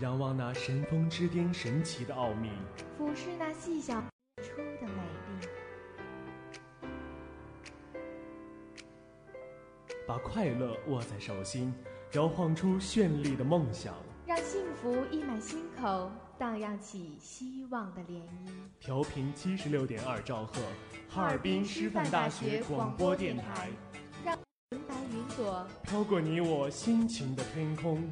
仰望那神峰之巅神奇的奥秘，俯视那细小出的美丽，把快乐握在手心，摇晃出绚丽的梦想，让幸福溢满心口，荡漾起希望的涟漪。调频七十六点二兆赫。哈尔滨师范大学广播电台，让云白云朵飘过你我心情的天空。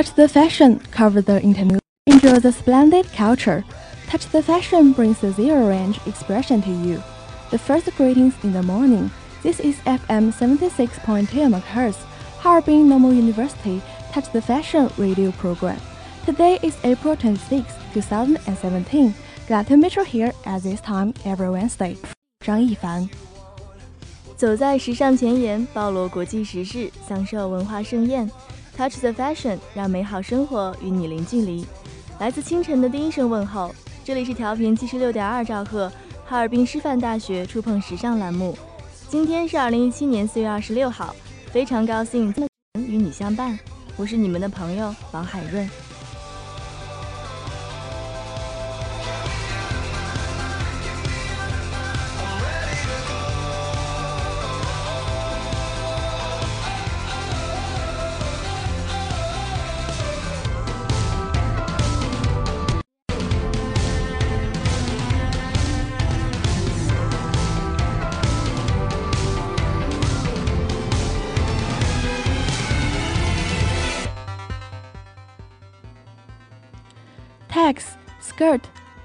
Touch the fashion, cover the interview, enjoy the splendid culture. Touch the fashion brings the zero range expression to you. The first greetings in the morning. This is FM 76.2 MHz, Harbin Normal University Touch the Fashion radio program. Today is April 26, 2017. Glad to meet you here at this time every Wednesday. 张一凡，走在时尚前沿，暴露国际时事，享受文化盛宴。 Touch the fashion，让美好生活与你零距离。来自清晨的第一声问候，这里是调频七十六点二兆赫，哈尔滨师范大学触碰时尚栏目。今天是二零一七年四月二十六号，非常高兴与你相伴。我是你们的朋友王海润。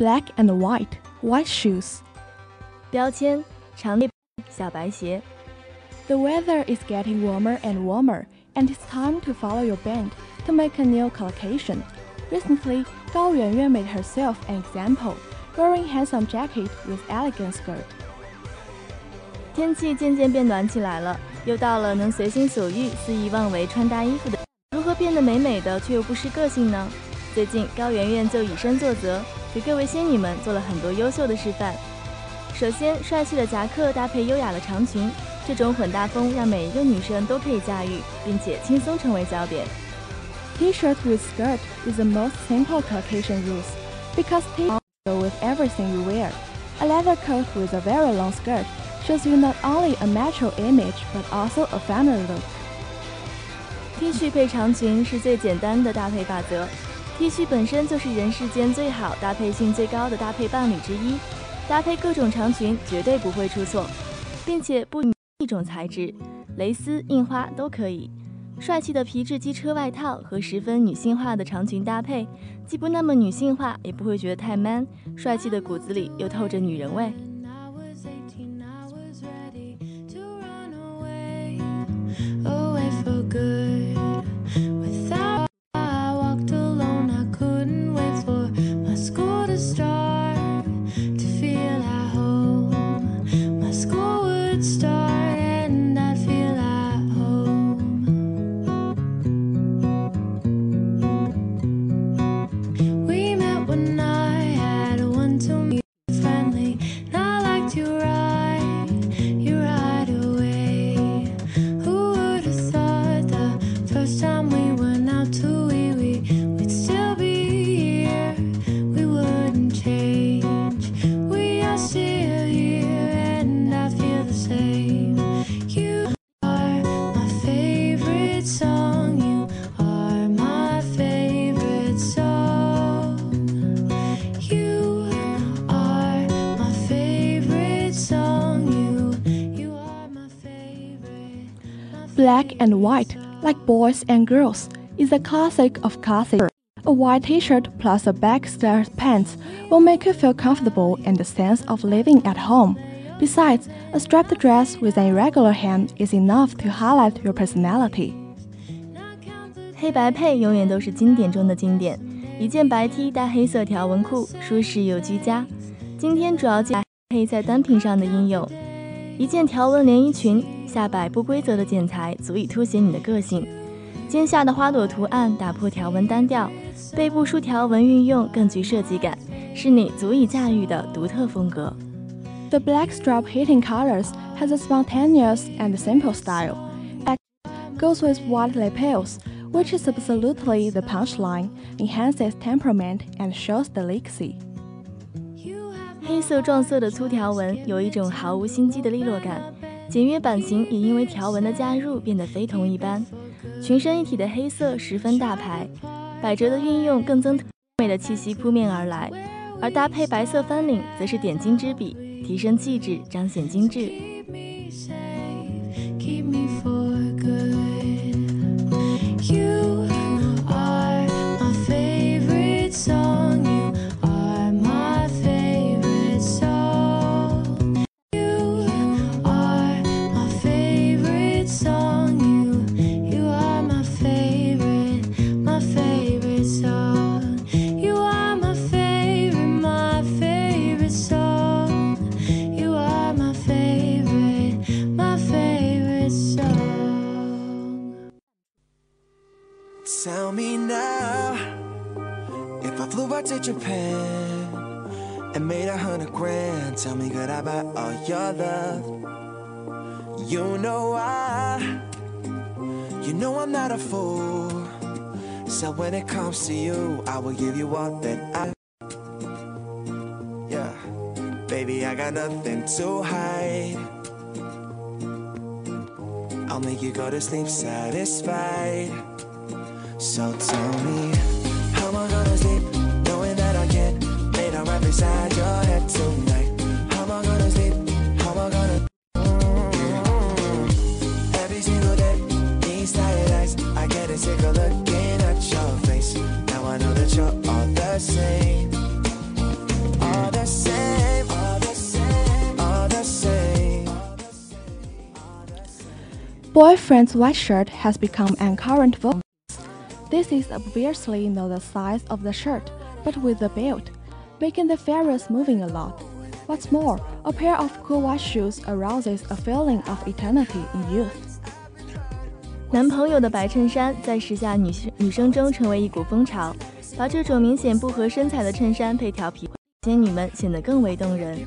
black and white white shoes. 标签长内小白鞋。The weather is getting warmer and warmer, and it's time to follow your band to make a new collocation. Recently, Gao Yuanyuan made herself an example, wearing handsome jacket with elegant skirt. 天气渐渐变暖起来了，又到了能随心所欲、肆意妄为穿搭衣服的。如何变得美美的却又不失个性呢？最近高圆圆就以身作则， 给各位仙女们做了很多优秀的示范。首先，帅气的夹克搭配优雅的长裙，这种混搭风让每一个女生都可以驾驭，并且轻松成为焦点。T-shirt with skirt is the most simple Caucasian rules because T-shirt go with everything you wear. A leather coat with a very long skirt shows you not only a macho image but also a feminine look. T 恤配长裙是最简单的搭配法则。T 恤本身就是人世间最好、搭配性最高的搭配伴侣之一，搭配各种长裙绝对不会出错，并且不一种材质，蕾丝、印花都可以。帅气的皮质机车外套和十分女性化的长裙搭配，既不那么女性化，也不会觉得太 man，帅气的骨子里又透着女人味。and white, like boys and girls, is a classic of classics. A white t-shirt plus a black style pants will make you feel comfortable and a sense of living at home. Besides, a striped dress with an irregular hem is enough to highlight your personality. 黑白配永远都是经典中的经典，一件白 T 搭黑色条纹裤，舒适又居家。今天主要介配在单品上的应用，一件条纹连衣裙， 下摆不规则的剪裁足以凸显你的个性，肩下的花朵图案打破条纹单调。背部竖条纹运用更具设计感，是你足以驾驭的独特风格。The black stripe heating colors has a spontaneous and simple style. It goes with white lapels, which is absolutely the punchline, enhances temperament and shows delicacy. 黑色撞色的粗条纹有一种毫无心机的利落感， 简约版型也因为条纹的加入变得非同一般。裙身一体的黑色十分大牌。百褶的运用更增美的气息扑面而来，而搭配白色翻领则是点睛之笔，提升气质，彰显精致。Your love. You know I, you know I'm not a fool. So when it comes to you, I will give you all that I. Yeah, baby, I got nothing to hide. I'll make you go to sleep satisfied. So tell me, your head tonight? How am I gonna sleep? take mm-hmm. a look at your face. Now I know that you're all the same. All the same, all the same, all the same. Boyfriend's white shirt has become an current vogue. This is obviously not the size of the shirt, but with the belt, making the fabrics moving a lot. What's more, a pair of cool white shoes arouses a feeling of eternity in youth. 男朋友的白衬衫在时下女女生中成为一股风潮，把这种明显不合身材的衬衫配条皮，仙女们显得更为动人。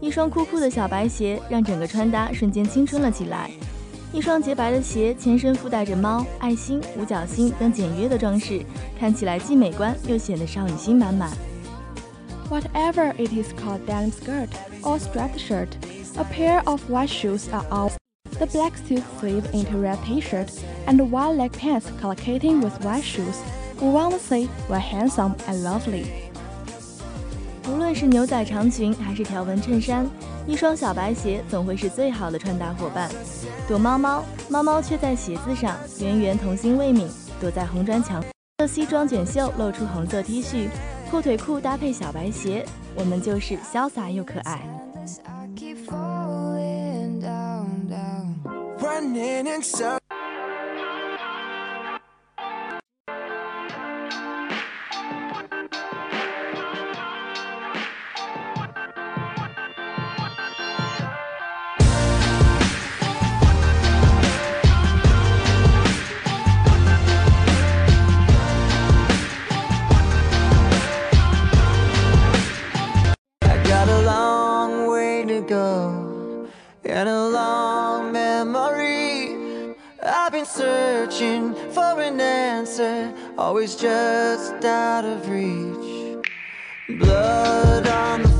一双酷酷的小白鞋让整个穿搭瞬间青春了起来。一双洁白的鞋，前身附带着猫、爱心、五角星等简约的装饰，看起来既美观又显得少女心满满。Whatever it is called denim skirt or striped shirt, a pair of white shoes are all. The black suit sleeve into red t-shirt and white leg pants collocating with white shoes. We want to say we're handsome and lovely. 无论是牛仔长裙还是条纹衬衫，一双小白鞋总会是最好的穿搭伙伴。躲猫猫，猫猫却在鞋子上，圆圆童心未泯。躲在红砖墙，色西装卷袖露出红色 T 恤， 阔腿裤搭配小白鞋，我们就是潇洒又可爱。Searching for an answer, always just out of reach. Blood on the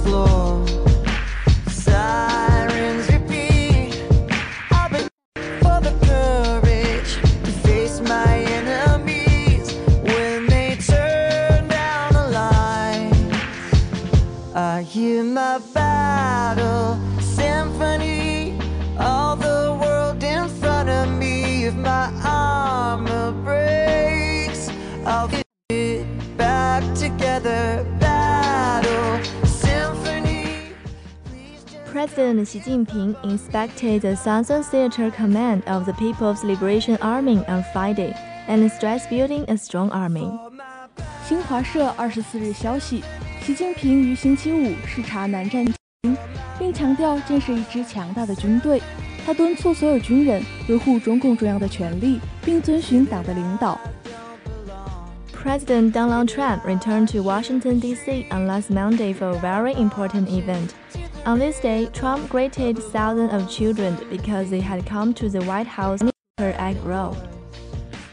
President Xi Jinping inspected the Southern Theater Command of the People's Liberation Army on Friday and stressed building a strong army. 新华社二十四日消息，习近平于星期五视察南站军，并强调建设一支强大的军队。他敦促所有军人维护中共中央的权力，并遵循党的领导。President Donald Trump returned to Washington, D.C. on last Monday for a very important event. On this day, Trump greeted thousands of children because they had come to the White House per egg roll.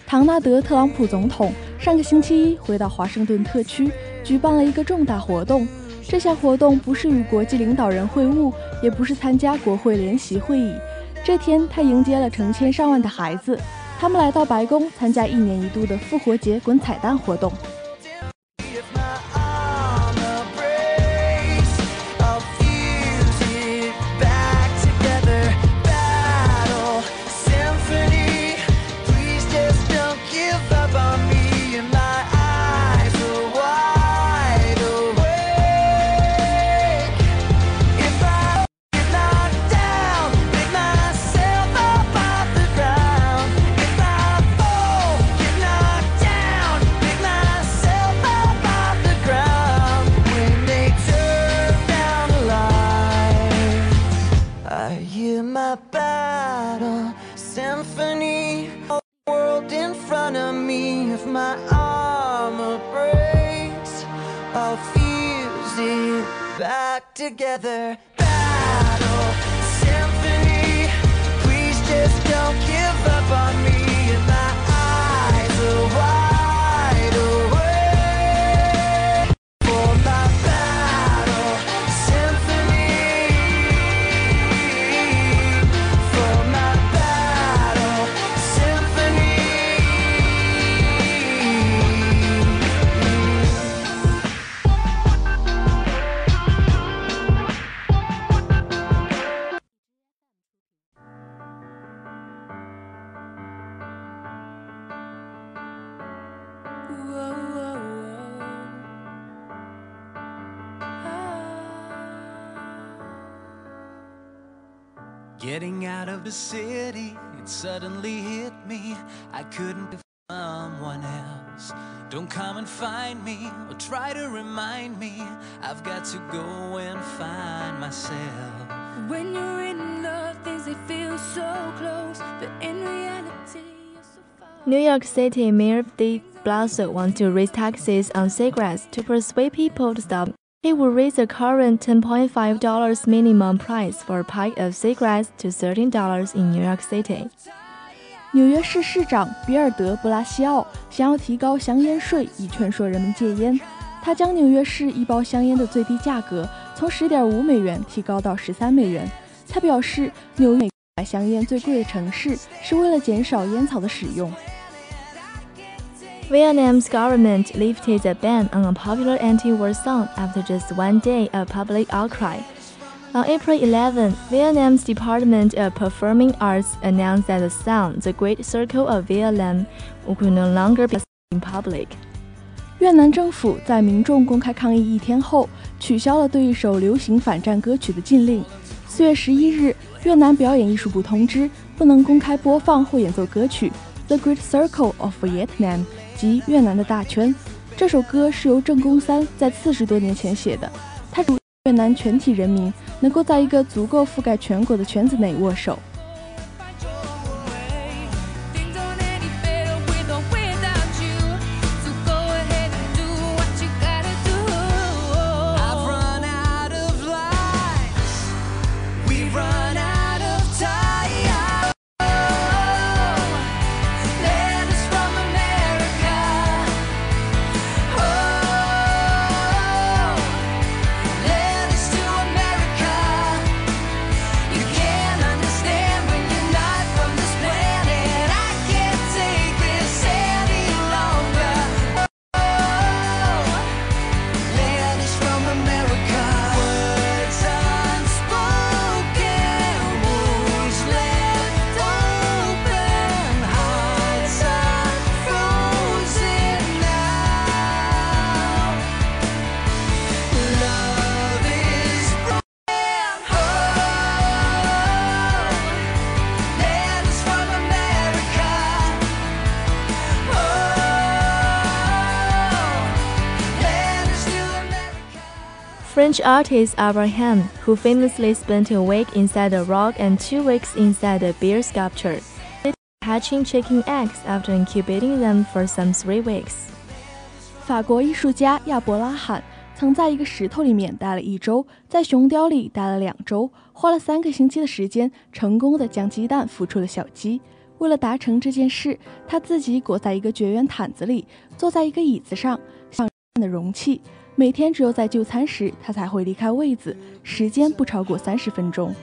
唐纳德·特朗普总统上个星期一回到华盛顿特区，举办了一个重大活动。这项活动不是与国际领导人会晤，也不是参加国会联席会议。这天，他迎接了成千上万的孩子，他们来到白宫参加一年一度的复活节滚彩蛋活动。Out of the city, it suddenly hit me. I couldn't be someone else. Don't come and find me or try to remind me. I've got to go and find myself. When you're in love, things they feel so close, but in reality, you're so far. New York City Mayor de Blasio wants to raise taxes on cigarettes to persuade people to stop. He will raise the current $10.5 minimum price for a pack of cigarettes to $13 in New York City. 纽约市市长比尔德·布拉西奥想要提高香烟税，以劝说人们戒烟。他将纽约市一包香烟的最低价格从10.5美元提高到13美元。他表示，纽约买香烟最贵的城市是为了减少烟草的使用。Vietnam's government lifted the ban on a popular anti-war song after just one day of public outcry. On April 11, Vietnam's Department of Performing Arts announced that the song "The Great Circle of Vietnam" would no longer be in public. 越南政府在民众公开抗议一天后，取消了对一首流行反战歌曲的禁令。四月十一日，越南表演艺术部通知，不能公开播放或演奏歌曲《The Great Circle of Vietnam》 及越南的大圈。这首歌是由郑公三在四十多年前写的，他主越南全体人民能够在一个足够覆盖全国的圈子内握手。French artist Abraham, who famously spent a week inside a rock and two weeks inside a bear sculpture, hatching chicken eggs after incubating them for some three weeks. 法国艺术家亚伯拉罕曾在一个石头里面待了一周，在熊雕里待了两周，花了三个星期的时间，成功的将鸡蛋孵出了小鸡。为了达成这件事，他自己裹在一个绝缘毯子里，坐在一个椅子上，像的容器。每天只有在就餐时，他才会离开位子，时间不超过三十分钟。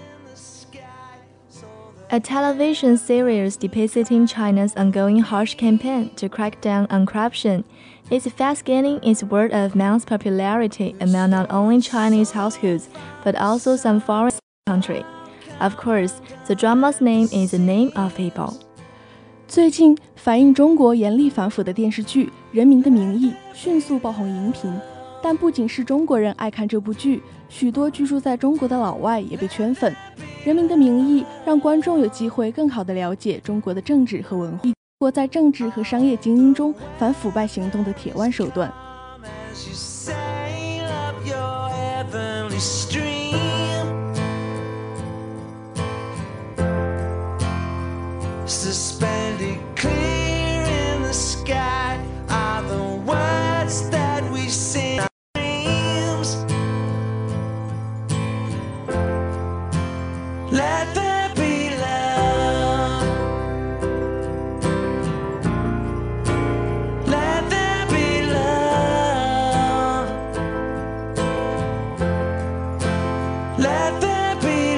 A television series depicting China's ongoing harsh campaign to crack down on corruption is fast gaining its word of mouth popularity among not only Chinese households but also some foreign countries. Of course, the drama's name is the name of people. 最近，反映中国严厉反腐的电视剧《人民的名义》迅速爆红荧屏。 但不仅是中国人爱看这部剧，许多居住在中国的老外也被圈粉。《人民的名义》让观众有机会更好地了解中国的政治和文化，中国在政治和商业精英中反腐败行动的铁腕手段。happy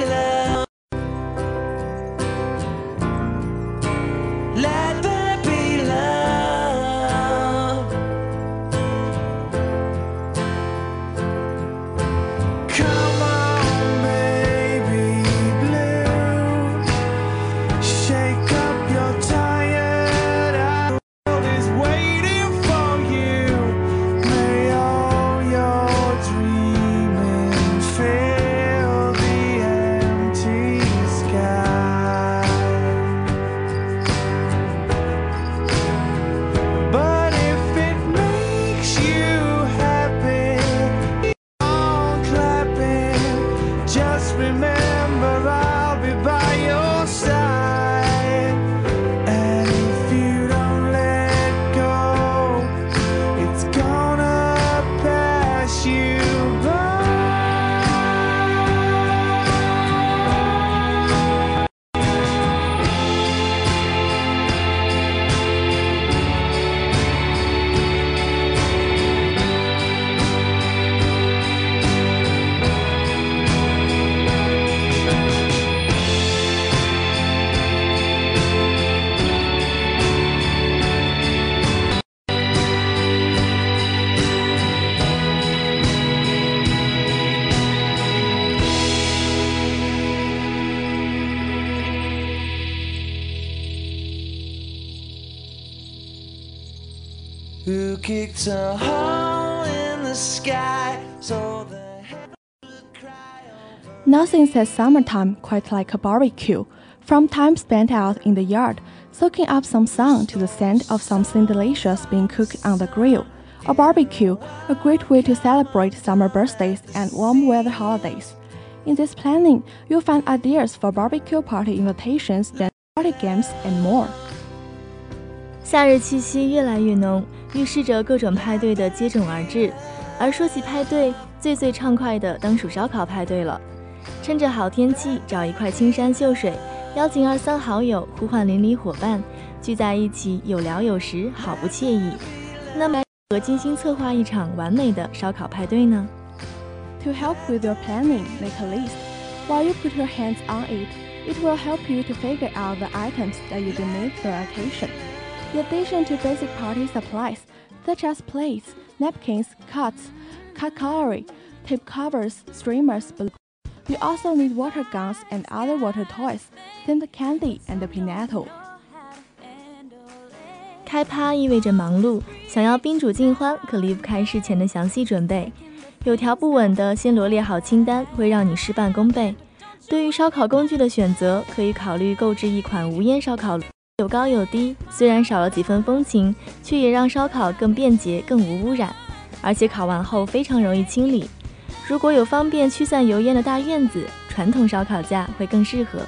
Nothing says summertime quite like a barbecue. From time spent out in the yard, soaking up some sun to the scent of something delicious being cooked on the grill. A barbecue, a great way to celebrate summer birthdays and warm weather holidays. In this planning, you'll find ideas for barbecue party invitations, dance party games, and more. 夏日气息越来越浓，预示着各种派对的接踵而至。而说起派对，最最畅快的当属烧烤派对了。 趁着好天气，找一块青山秀水，邀请二三好友，呼唤邻里伙伴，聚在一起有聊有食，好不惬意。那么，如何精心策划一场完美的烧烤派对呢？To help with your planning, make a list. While you put your hands on it, it will help you to figure out the items that you will need for the occasion. In addition to basic party supplies, such as plates, napkins, cuts, cut cutlery, tape covers, streamers, you also need water guns and other water toys, themed candy, and pinato. 开趴意味着忙碌，想要宾主尽欢，可离不开事前的详细准备。有条不紊的先罗列好清单，会让你事半功倍。对于烧烤工具的选择，可以考虑购置一款无烟烧烤炉，有高有低，虽然少了几分风情，却也让烧烤更便捷、更无污染，而且烤完后非常容易清理。如果有方便驱散油烟的大院子，传统烧烤架会更适合。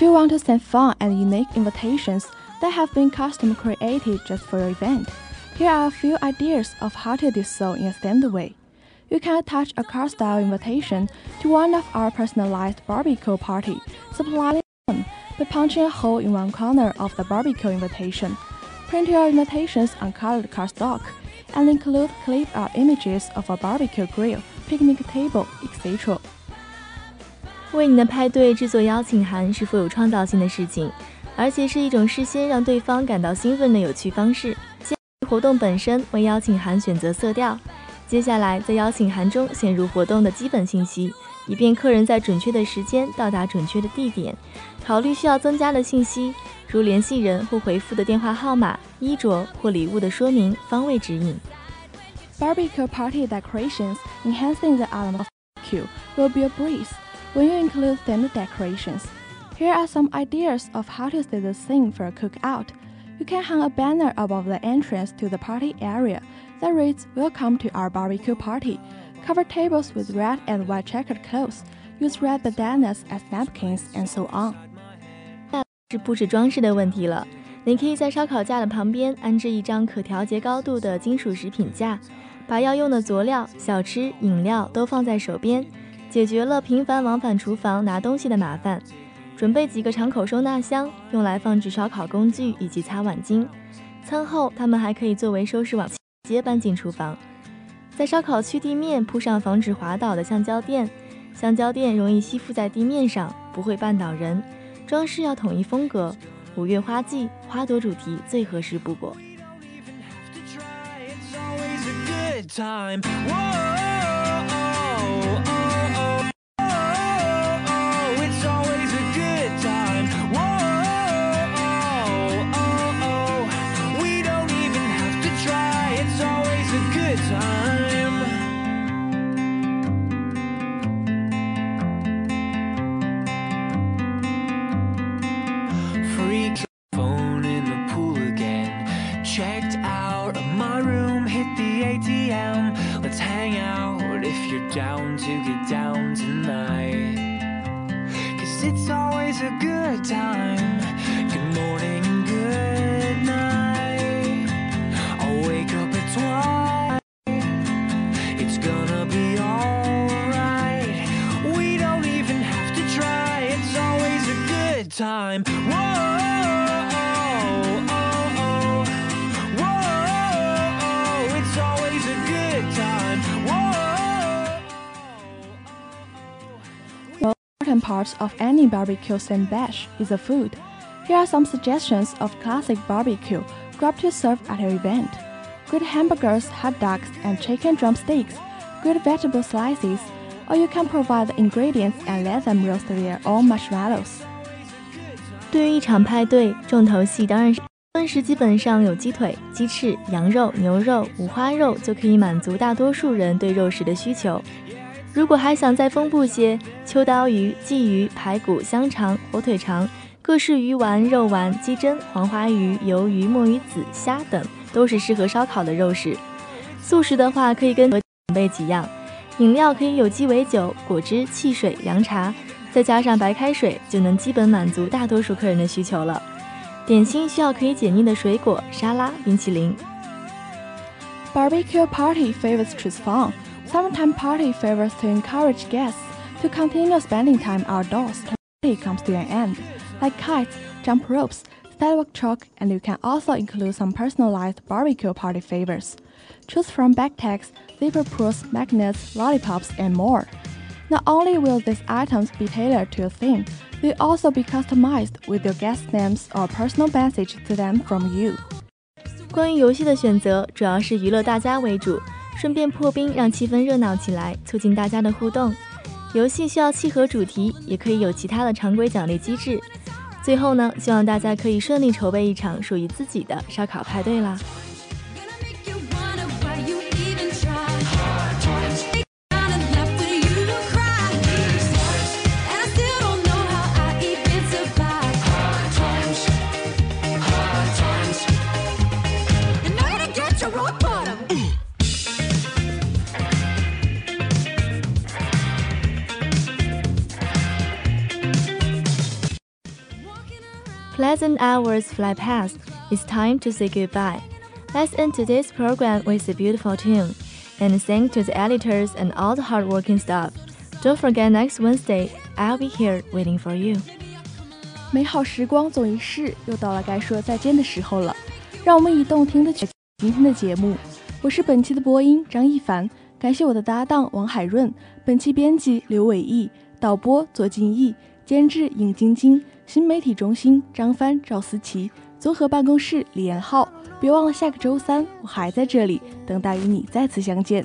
If you want to send fun and unique invitations that have been custom created just for your event, here are a few ideas of how to do so in a standard way. You can attach a card style invitation to one of our personalized barbecue party, supplying them by punching a hole in one corner of the barbecue invitation. Print your invitations on colored cardstock and include clip art images of a barbecue grill, picnic table, etc. 为你的派对制作邀请函是富有创造性的事情，而且是一种事先让对方感到兴奋的有趣方式。先活动本身为邀请函选择色调，接下来在邀请函中写入活动的基本信息，以便客人在准确的时间到达准确的地点。考虑需要增加的信息，如联系人或回复的电话号码、衣着或礼物的说明、方位指引。Barbecue party decorations enhancing the element of barbecue will be a breeze when you include themed decorations. Here are some ideas of how to set the scene for a cookout. You can hang a banner above the entrance to the party area that reads Welcome to our barbecue party. Cover tables with red and white checkered cloths. Use red bandanas as napkins and so on. 是布置装饰的问题了。你可以在烧烤架的旁边安置一张可调节高度的金属食品架，把要用的佐料、小吃、饮料都放在手边， 解决了频繁往返厨房拿东西的麻烦。准备几个敞口收纳箱，用来放置烧烤工具以及擦碗巾。餐后，它们还可以作为收拾碗直接搬进厨房。在烧烤区地面铺上防止滑倒的橡胶垫，橡胶垫容易吸附在地面上，不会绊倒人。装饰要统一风格，五月花季花朵主题最合适不过。To get down tonight. Cause it's always a good time. parts of any barbecue stand bash is the food. Here are some suggestions of classic barbecue grub to serve at your event. Good hamburgers, hot dogs, and chicken drumsticks. Good vegetable slices. Or you can provide the ingredients and let them roast their own marshmallows. 对于一场派对，重头戏当然是荤食，基本上有鸡腿、鸡翅、羊肉、牛肉、五花肉就可以满足大多数人对肉食的需求。 如果还想再丰富些，秋刀鱼、鲫鱼、排骨、香肠、火腿肠、各式鱼丸、肉丸、鸡胗、黄花鱼、鱿鱼、墨鱼子、虾等，都是适合烧烤的肉食。素食的话，可以跟准备几样，饮料可以有鸡尾酒、果汁、汽水、凉茶，再加上白开水，就能基本满足大多数客人的需求了。点心需要可以解腻的水果、沙拉、冰淇淋。Barbecue party favors choose fun. Summertime party favors to encourage guests to continue spending time outdoors till the party comes to an end, like kites, jump ropes, sidewalk chalk, and you can also include some personalized barbecue party favors. Choose from backpacks, zipper pulls, magnets, lollipops, and more. Not only will these items be tailored to your theme, they'll also be customized with your guest names or personal message to them from you. 关于游戏的选择，主要是娱乐大家为主， 顺便破冰，让气氛热闹起来，促进大家的互动。游戏需要契合主题，也可以有其他的常规奖励机制。最后呢，希望大家可以顺利筹备一场属于自己的烧烤派对啦！Pleasant hours fly past. It's time to say goodbye. Let's end today's program with a beautiful tune, and thank to the editors and all the hardworking staff. Don't forget next Wednesday, I'll be here waiting for you. 美好时光总一逝，又到了该说再见的时候了。让我们以动听的曲今天的节目。我是本期的播音张一凡，感谢我的搭档王海润，本期编辑刘伟毅，导播左敬义，监制尹晶晶， 新媒体中心张帆、赵思琪，综合办公室李延浩。别忘了下个周三我还在这里，等待与你再次相见。